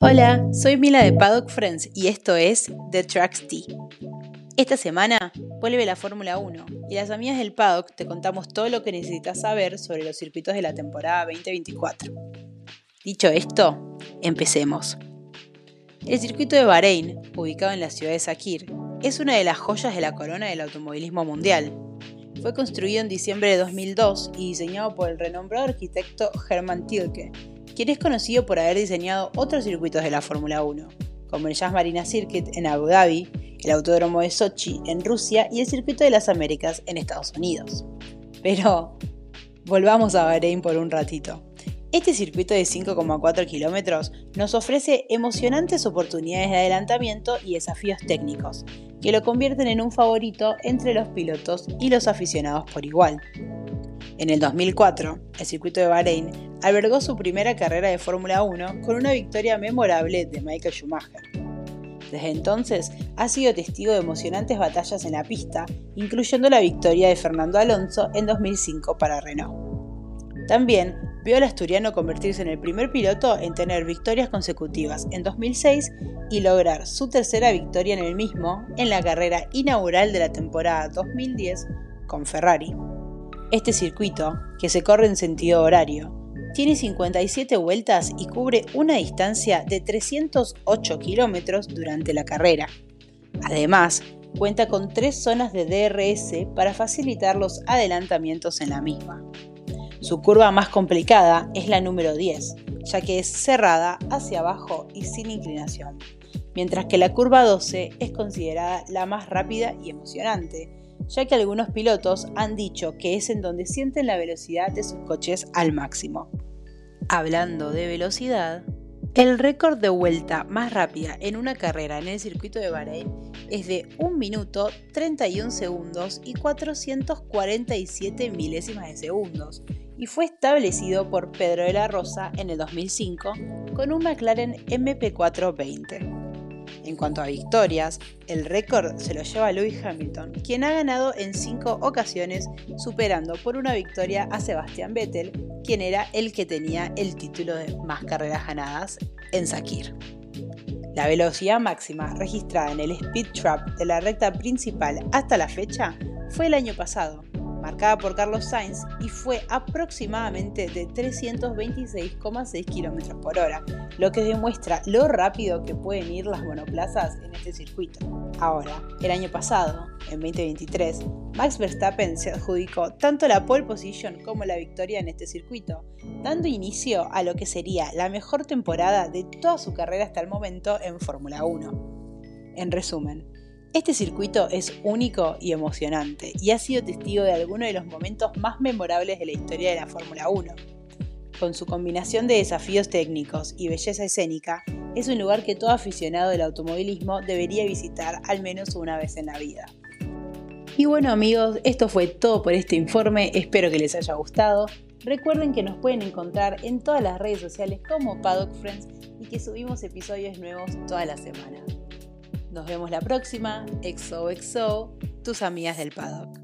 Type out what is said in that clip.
Hola, soy Mila de Paddock Friends y esto es The Tracks T. Esta semana vuelve la Fórmula 1 y las amigas del Paddock te contamos todo lo que necesitas saber sobre los circuitos de la temporada 2024. Dicho esto, empecemos. El circuito de Bahrein, ubicado en la ciudad de Sakir, es una de las joyas de la corona del automovilismo mundial. Fue construido en diciembre de 2002 y diseñado por el renombrado arquitecto Hermann Tilke, quien es conocido por haber diseñado otros circuitos de la Fórmula 1, como el Jazz Marina Circuit en Abu Dhabi, el Autódromo de Sochi en Rusia y el Circuito de las Américas en Estados Unidos. Pero volvamos a Bahrein por un ratito. Este circuito de 5,4 kilómetros nos ofrece emocionantes oportunidades de adelantamiento y desafíos técnicos, que lo convierten en un favorito entre los pilotos y los aficionados por igual. En el 2004, el circuito de Bahrein albergó su primera carrera de Fórmula 1 con una victoria memorable de Michael Schumacher. Desde entonces ha sido testigo de emocionantes batallas en la pista, incluyendo la victoria de Fernando Alonso en 2005 para Renault. También vio al asturiano convertirse en el primer piloto en tener victorias consecutivas en 2006 y lograr su tercera victoria en el mismo en la carrera inaugural de la temporada 2010 con Ferrari. Este circuito, que se corre en sentido horario, tiene 57 vueltas y cubre una distancia de 308 kilómetros durante la carrera. Además, cuenta con tres zonas de DRS para facilitar los adelantamientos en la misma. Su curva más complicada es la número 10, ya que es cerrada hacia abajo y sin inclinación, mientras que la curva 12 es considerada la más rápida y emocionante, ya que algunos pilotos han dicho que es en donde sienten la velocidad de sus coches al máximo. Hablando de velocidad, el récord de vuelta más rápida en una carrera en el circuito de Bahrein es de 1 minuto 31 segundos y 447 milésimas de segundos y fue establecido por Pedro de la Rosa en el 2005 con un McLaren MP420. En cuanto a victorias, el récord se lo lleva Lewis Hamilton, quien ha ganado en cinco ocasiones, superando por una victoria a Sebastian Vettel, quien era el que tenía el título de más carreras ganadas en Sakir. La velocidad máxima registrada en el Speed Trap de la recta principal hasta la fecha fue el año pasado, marcada por Carlos Sainz y fue aproximadamente de 326,6 km por hora, lo que demuestra lo rápido que pueden ir las monoplazas en este circuito. Ahora, el año pasado, en 2023, Max Verstappen se adjudicó tanto la pole position como la victoria en este circuito, dando inicio a lo que sería la mejor temporada de toda su carrera hasta el momento en Fórmula 1. En resumen, este circuito es único y emocionante y ha sido testigo de algunos de los momentos más memorables de la historia de la Fórmula 1. Con su combinación de desafíos técnicos y belleza escénica, es un lugar que todo aficionado del automovilismo debería visitar al menos una vez en la vida. Y bueno amigos, esto fue todo por este informe, espero que les haya gustado. Recuerden que nos pueden encontrar en todas las redes sociales como Paddock Friends y que subimos episodios nuevos toda la semana. Nos vemos la próxima. Exo exo tus amigas del paddock.